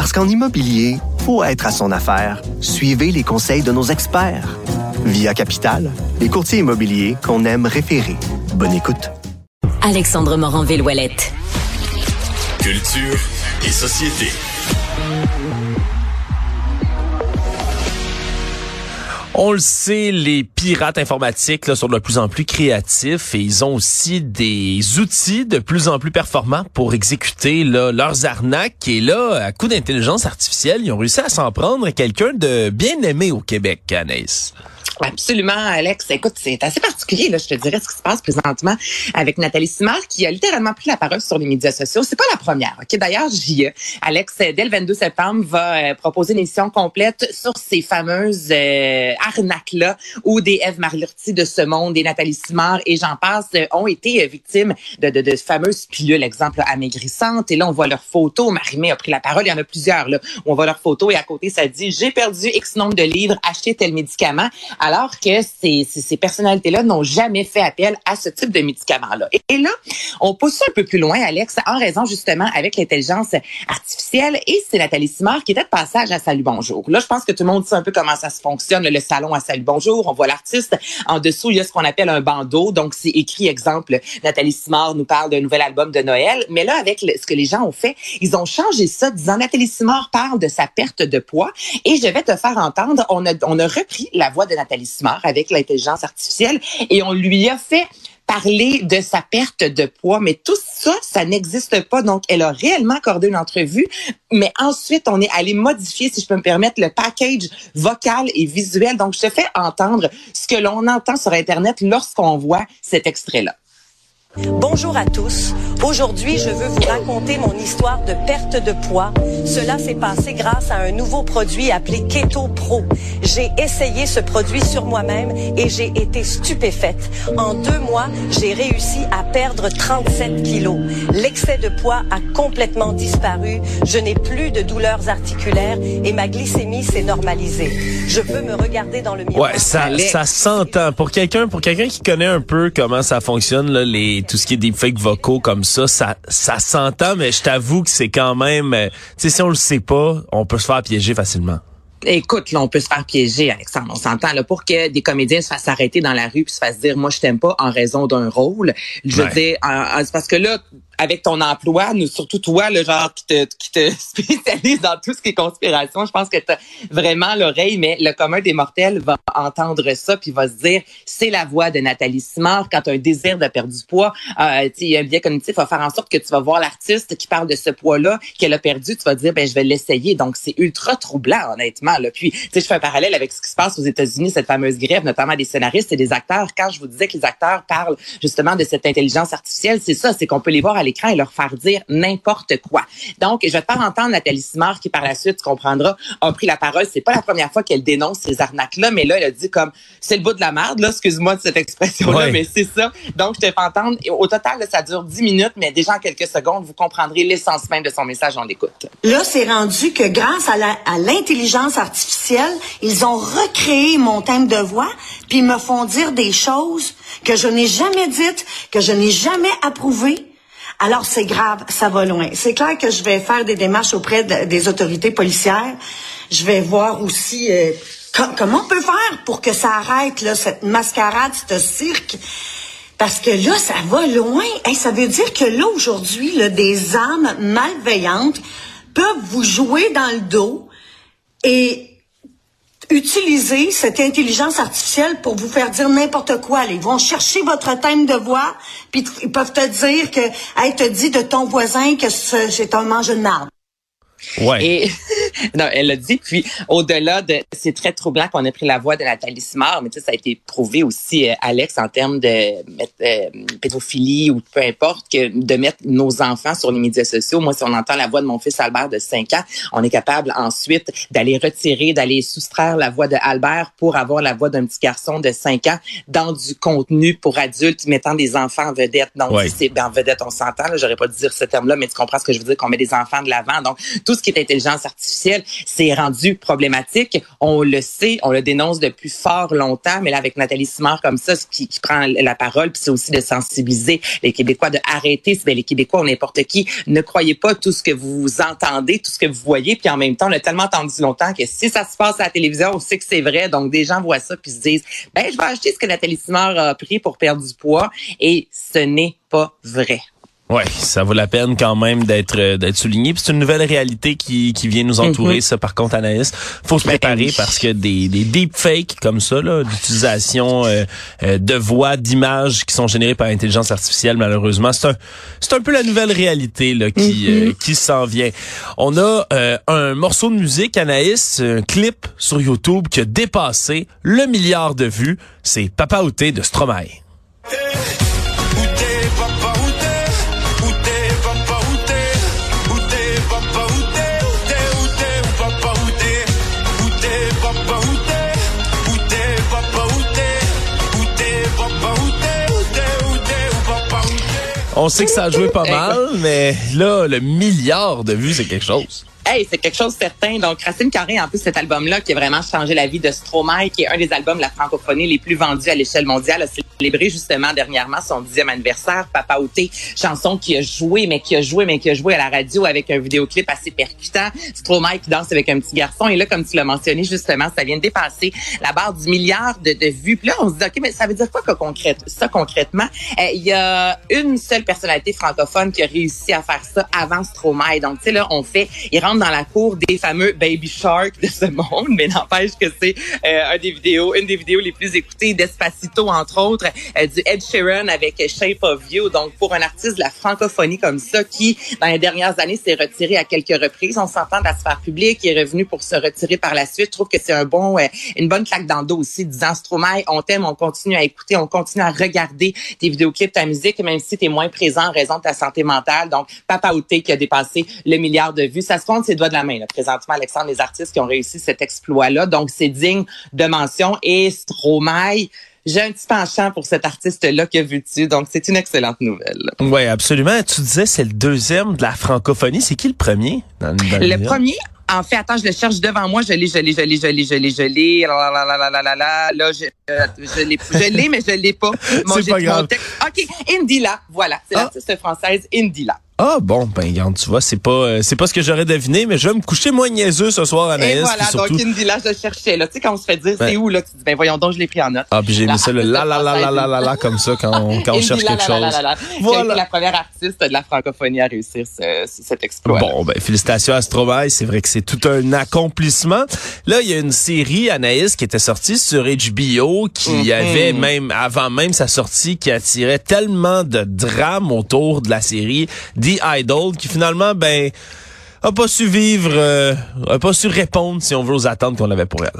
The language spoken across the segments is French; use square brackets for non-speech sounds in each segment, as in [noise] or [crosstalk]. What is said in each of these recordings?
Parce qu'en immobilier, faut être à son affaire. Suivez les conseils de nos experts. Via Capital, les courtiers immobiliers qu'on aime référer. Bonne écoute. Alexandre Morin-Villouellette. Culture et société. On le sait, les pirates informatiques sont de plus en plus créatifs et ils ont aussi des outils de plus en plus performants pour exécuter là, leurs arnaques. Et là, à coup d'intelligence artificielle, ils ont réussi à s'en prendre quelqu'un de bien aimé au Québec, Anaïs. Absolument, Alex. Écoute, c'est assez particulier, là, je te dirais, ce qui se passe présentement avec Nathalie Simard, qui a littéralement pris la parole sur les médias sociaux. C'est pas la première. Ok, D'ailleurs, j'y Alex, dès le 22 septembre, va euh, proposer une émission complète sur ces fameuses euh, arnaques-là, où des Eve Marlurti de ce monde, des Nathalie Simard et j'en passe, euh, ont été victimes de, de, de fameuses pilules, exemple amaigrissantes. Et là, on voit leurs photos. Marimé a pris la parole. Il y en a plusieurs, là, où on voit leurs photos et à côté, ça dit, j'ai perdu X nombre de livres, acheté tel médicament alors que ces, ces, personnalités-là n'ont jamais fait appel à ce type de médicaments-là. Et, là, on pousse un peu plus loin, Alex, en raison justement avec l'intelligence artificielle. Et c'est Nathalie Simard qui était de passage à Salut Bonjour. Là, je pense que tout le monde sait un peu comment ça se fonctionne, le salon à Salut Bonjour. On voit l'artiste. En dessous, il y a ce qu'on appelle un bandeau. Donc, c'est écrit, exemple, Nathalie Simard nous parle d'un nouvel album de Noël. Mais là, avec ce que les gens ont fait, ils ont changé ça, disant Nathalie Simard parle de sa perte de poids. Et je vais te faire entendre, on a, on a repris la voix de Nathalie avec l'intelligence artificielle et on lui a fait parler de sa perte de poids, mais tout ça, ça n'existe pas. Donc, elle a réellement accordé une entrevue, mais ensuite, on est allé modifier, si je peux me permettre, le package vocal et visuel. Donc, je te fais entendre ce que l'on entend sur Internet lorsqu'on voit cet extrait-là. Bonjour à tous. Aujourd'hui, je veux vous raconter mon histoire de perte de poids. Cela s'est passé grâce à un nouveau produit appelé Keto Pro. J'ai essayé ce produit sur moi-même et j'ai été stupéfaite. En deux mois, j'ai réussi à perdre 37 kilos. L'excès de poids a complètement disparu. Je n'ai plus de douleurs articulaires et ma glycémie s'est normalisée. Je peux me regarder dans le miroir. Ouais, ça, ça s'entend. Pour quelqu'un, pour quelqu'un qui connaît un peu comment ça fonctionne, là, les tout ce qui est des fake vocaux comme ça, ça, ça s'entend, mais je t'avoue que c'est quand même, euh, tu sais, si on le sait pas, on peut se faire piéger facilement. Écoute, là, on peut se faire piéger, Alexandre. On s'entend là pour que des comédiens se fassent arrêter dans la rue puis se fassent dire, moi, je t'aime pas en raison d'un rôle. Je veux dire, parce que là, avec ton emploi, nous, surtout toi, le genre qui te, qui te [laughs] spécialise dans tout ce qui est conspiration, je pense que tu as vraiment l'oreille, mais le commun des mortels va entendre ça puis va se dire, c'est la voix de Nathalie Simard. Quand tu as un désir de perdre du poids, euh, un biais cognitif va faire en sorte que tu vas voir l'artiste qui parle de ce poids-là qu'elle a perdu, tu vas dire, ben je vais l'essayer. Donc, c'est ultra troublant, honnêtement. Là. Puis, tu sais, je fais un parallèle avec ce qui se passe aux États-Unis, cette fameuse grève, notamment des scénaristes et des acteurs. Quand je vous disais que les acteurs parlent justement de cette intelligence artificielle, c'est ça, c'est qu'on peut les voir à l'écran et leur faire dire n'importe quoi. Donc, je vais te faire entendre Nathalie Simard qui, par la suite, tu comprendras, a pris la parole. C'est pas la première fois qu'elle dénonce ces arnaques-là, mais là, elle a dit comme, c'est le bout de la merde, là, excuse-moi de cette expression-là, mais c'est ça. Donc, je te fais entendre. Au total, ça dure 10 minutes, mais déjà en quelques secondes, vous comprendrez l'essence même de son message. On l'écoute. Là, c'est rendu que grâce à l'intelligence artificielle, ils ont recréé mon thème de voix, puis ils me font dire des choses que je n'ai jamais dites, que je n'ai jamais approuvées alors c'est grave, ça va loin. C'est clair que je vais faire des démarches auprès des autorités policières. Je vais voir aussi euh, comment on peut faire pour que ça arrête là, cette mascarade, ce cirque? Parce que là, ça va loin. Et ça veut dire que là, aujourd'hui, des âmes malveillantes peuvent vous jouer dans le dos et utiliser cette intelligence artificielle pour vous faire dire n'importe quoi. Ils vont chercher votre thème de voix, puis ils peuvent te dire que, hey, te dit de ton voisin que c'est un mange de marde. Ouais. Et [laughs] [laughs] non, elle l'a dit. Puis au-delà de, c'est très troublant qu'on ait pris la voix de Nathalie Simard, mais tu sais, ça a été prouvé aussi, euh, Alex, en termes de euh, pédophilie ou peu importe, que de mettre nos enfants sur les médias sociaux. Moi, si on entend la voix de mon fils Albert de 5 ans, on est capable ensuite d'aller retirer, d'aller soustraire la voix de Albert pour avoir la voix d'un petit garçon de 5 ans dans du contenu pour adultes mettant des enfants en vedette. Donc, Ouais. c'est ben, en vedette, on s'entend. J'aurais pas dû dire ce terme-là, mais tu comprends ce que je veux dire, qu'on met des enfants de l'avant. Donc, tout ce qui est intelligence artificielle, c'est rendu problématique. On le sait, on le dénonce depuis fort longtemps, mais là, avec Nathalie Simard comme ça, ce qui, prend la parole, puis c'est aussi de sensibiliser les Québécois, de arrêter, c'est les Québécois n'importe qui, ne croyez pas tout ce que vous entendez, tout ce que vous voyez, puis en même temps, on a tellement entendu longtemps que si ça se passe à la télévision, on sait que c'est vrai. Donc, des gens voient ça puis se disent, ben, je vais acheter ce que Nathalie Simard a pris pour perdre du poids, et ce n'est pas vrai. Ouais, ça vaut la peine quand même d'être euh, d'être souligné. Puis c'est une nouvelle réalité qui, qui vient nous entourer. Mhm. Ça, par contre, Anaïs, faut se Ben préparer oui. parce que des des deepfakes comme ça, là, d'utilisation euh, euh, de voix, d'images qui sont générées par intelligence artificielle, malheureusement, c'est un c'est un peu la nouvelle réalité là qui Mhm. euh, qui s'en vient. On a euh, un morceau de musique, Anaïs, un clip sur YouTube qui a dépassé le milliard de vues. C'est Papa Outé de Stromae. On sait que ça a joué pas mal, mais là, le milliard de vues, c'est quelque chose. Hey, c'est quelque chose de certain. Donc, Racine Carré, en plus, cet album-là qui a vraiment changé la vie de Stromae, qui est un des albums de la francophonie les plus vendus à l'échelle mondiale, a célébré justement dernièrement son dixième anniversaire. Papa Outé, chanson qui a joué, mais qui a joué, mais qui a joué à la radio avec un vidéoclip assez percutant. Stromae qui danse avec un petit garçon. Et là, comme tu l'as mentionné, justement, ça vient de dépasser la barre du milliard de, de vues. Puis là, on se dit, OK, mais ça veut dire quoi ça concrètement? Euh, Il y a une seule personnalité francophone qui a réussi à faire ça avant Stromae. Donc, tu sais, là, on fait, il rentre dans la cour des fameux Baby Shark de ce monde, mais n'empêche que c'est euh, un des vidéos, une des vidéos les plus écoutées d'Espacito, entre autres, euh, du Ed Sheeran avec Shape of You. Donc, pour un artiste de la francophonie comme ça, qui, dans les dernières années, s'est retiré à quelques reprises, on s'entend de la sphère publique, il est revenu pour se retirer par la suite. Je trouve que c'est un bon, euh, une bonne claque dans le dos aussi, disant Stromae, on t'aime, on continue à écouter, on continue à regarder tes vidéoclips, ta musique, même si tu es moins présent en raison de ta santé mentale. Donc, Papa Outé qui a dépassé le milliard de vues. Ça se compte ses doigts de la main, là, présentement, Alexandre, les artistes qui ont réussi cet exploit-là. Donc, c'est digne de mention. Et Stromae, j'ai un petit penchant pour cet artiste-là que veux-tu? Donc, c'est une excellente nouvelle. Oui, absolument. Tu disais c'est le deuxième de la francophonie. C'est qui le premier? Dans, dans Le premier, en fait, attends, je le cherche devant moi. Je l'ai, je l'ai, je l'ai, je l'ai, je l'ai, je l'ai. La, la, la, la, la, la, la. Là, je, euh, je l'ai, mais je l'ai pas. [laughs] Mon- C'est pas mon grave. texte- OK, Indila. Voilà, c'est Ah. l'artiste française Indila. Ah bon, ben regarde, tu vois, c'est pas euh, c'est pas ce que j'aurais deviné, mais je vais me coucher moins niaiseux ce soir, Anaïs. Et voilà, surtout... donc Indila, je cherchais. Là. Tu sais, quand on se fait dire c'est où, là, tu dis, ben voyons donc, je l'ai pris en note. Ah, puis j'ai mis ça le la la la la la la la comme ça quand on, quand on cherche quelque chose. Voilà. la première artiste de la francophonie à réussir ce- ce- cet exploit. Bon, ben félicitations à Stromae, c'est vrai que c'est tout un accomplissement. Là, il y a une série Anaïs qui était sortie sur HBO qui Mhm. avait même avant même sa sortie qui attirait tellement de drame autour de la série The Idol qui finalement ben a pas su vivre euh, a pas su répondre si on veut aux attentes qu'on avait pour elle.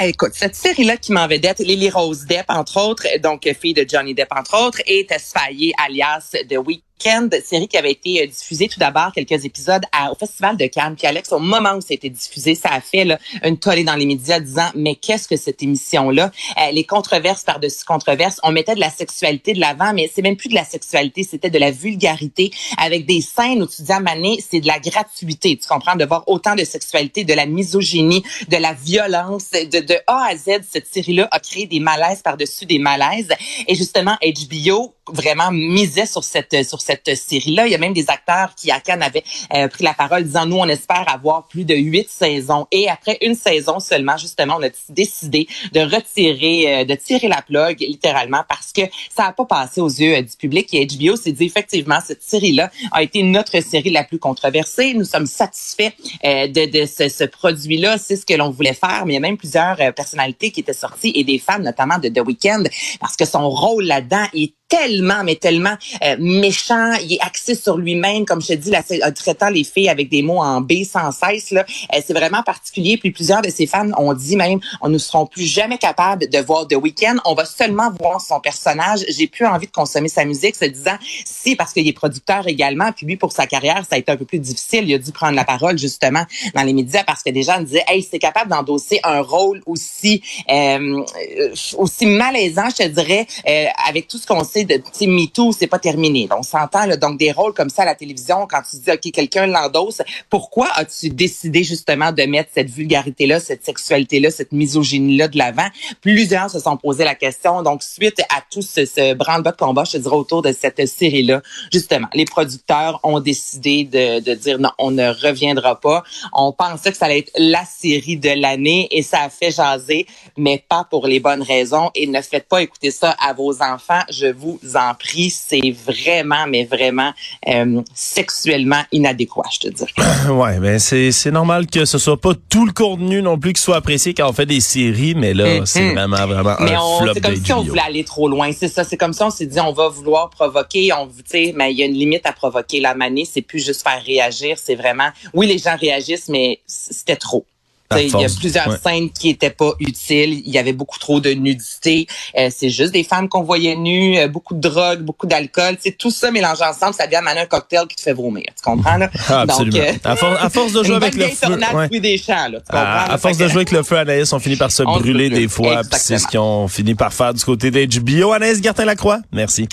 Eh, Écoute, cette série-là qui m'en vedette, Lily Rose Depp, entre autres, donc fille de Johnny Depp, entre autres, et Tess alias The Weeknd, série qui avait été euh, diffusée tout d'abord quelques épisodes au Festival de Cannes. Puis Alex, au moment où été diffusé, ça a fait là, une tollée dans les médias disant, mais qu'est-ce que cette émission-là? Euh, les controverses par-dessus controverses, on mettait de la sexualité de l'avant, mais c'est même plus de la sexualité, c'était de la vulgarité avec des scènes où tu dis à Mané, c'est de la gratuité. Tu comprends? De voir autant de sexualité, de la misogynie, de la violence, de, de A à Z, cette série-là a créé des malaises par-dessus des malaises. Et justement, HBO vraiment misait sur cette sur cette série-là. Il y a même des acteurs qui à Cannes avaient euh, pris la parole disant nous on espère avoir plus de huit saisons. Et après une saison seulement, justement, on a décidé de retirer euh, de tirer la plug littéralement parce que ça n'a pas passé aux yeux euh, du public. Et HBO s'est dit effectivement cette série-là a été notre série la plus controversée. Nous sommes satisfaits euh, de, de ce, ce produit-là. C'est ce que l'on voulait faire. Mais il y a même plusieurs euh, personnalités qui étaient sorties et des femmes notamment de The Weeknd parce que son rôle là-dedans est tellement, mais tellement euh, méchant. Il est axé sur lui-même, comme je te dis, là, c'est- euh, traitant les filles avec des mots en B sans cesse. Là, Euh, c'est vraiment particulier. Puis plusieurs de ses fans ont dit même, on ne seront plus jamais capables de voir The Weeknd. On va seulement voir son personnage. J'ai plus envie de consommer sa musique, se disant, si parce qu'il est producteur également, puis lui pour sa carrière, ça a été un peu plus difficile. Il a dû prendre la parole justement dans les médias parce que des gens disaient, hey, c'est capable d'endosser un rôle aussi euh, euh, aussi malaisant, je te dirais, euh, avec tout ce qu'on petit MeToo, c'est pas terminé. On s'entend, donc des rôles comme ça à la télévision, quand tu dis, OK, quelqu'un l'endosse, pourquoi as-tu décidé justement de mettre cette vulgarité-là, cette sexualité-là, cette misogynie-là de l'avant? Plusieurs se sont posé la question. Donc, suite à tout ce, ce branle-bas de combat, je te dirais, autour de cette série-là, justement, les producteurs ont décidé de, de dire non, on ne reviendra pas. On pensait que ça allait être la série de l'année et ça a fait jaser, mais pas pour les bonnes raisons. Et ne faites pas écouter ça à vos enfants, en prie. C'est vraiment, mais vraiment euh, sexuellement inadéquat, je te dirais. [laughs] Ouais, ben c'est c'est normal que ce soit pas tout le contenu non plus qui soit apprécié quand on fait des séries, mais là, Mhm. c'est vraiment vraiment Mais un on, flop c'est comme si on voulait aller trop loin. C'est ça. C'est comme si on s'est dit, on va vouloir provoquer. On, mais il y a une limite à provoquer. La manie, c'est plus juste faire réagir. C'est vraiment, oui, les gens réagissent, mais c'était trop. Il y a plusieurs ouais. scènes qui étaient pas utiles. Il y avait beaucoup trop de nudité. Euh, c'est juste des femmes qu'on voyait nues, euh, beaucoup de drogue, beaucoup d'alcool. C'est tout ça mélangé ensemble, ça devient un cocktail qui te fait vomir. Tu comprends là? Ah, absolument. euh, à, for- à force de jouer avec le feu. ouais. Louis Deschamps, là, tu À, force de jouer avec le feu, Anaïs, on finit par se brûler brûle. des fois. C'est ce Exactement. qu'ils ont fini par faire du côté d'HBO. Anaïs Gertin-Lacroix, merci.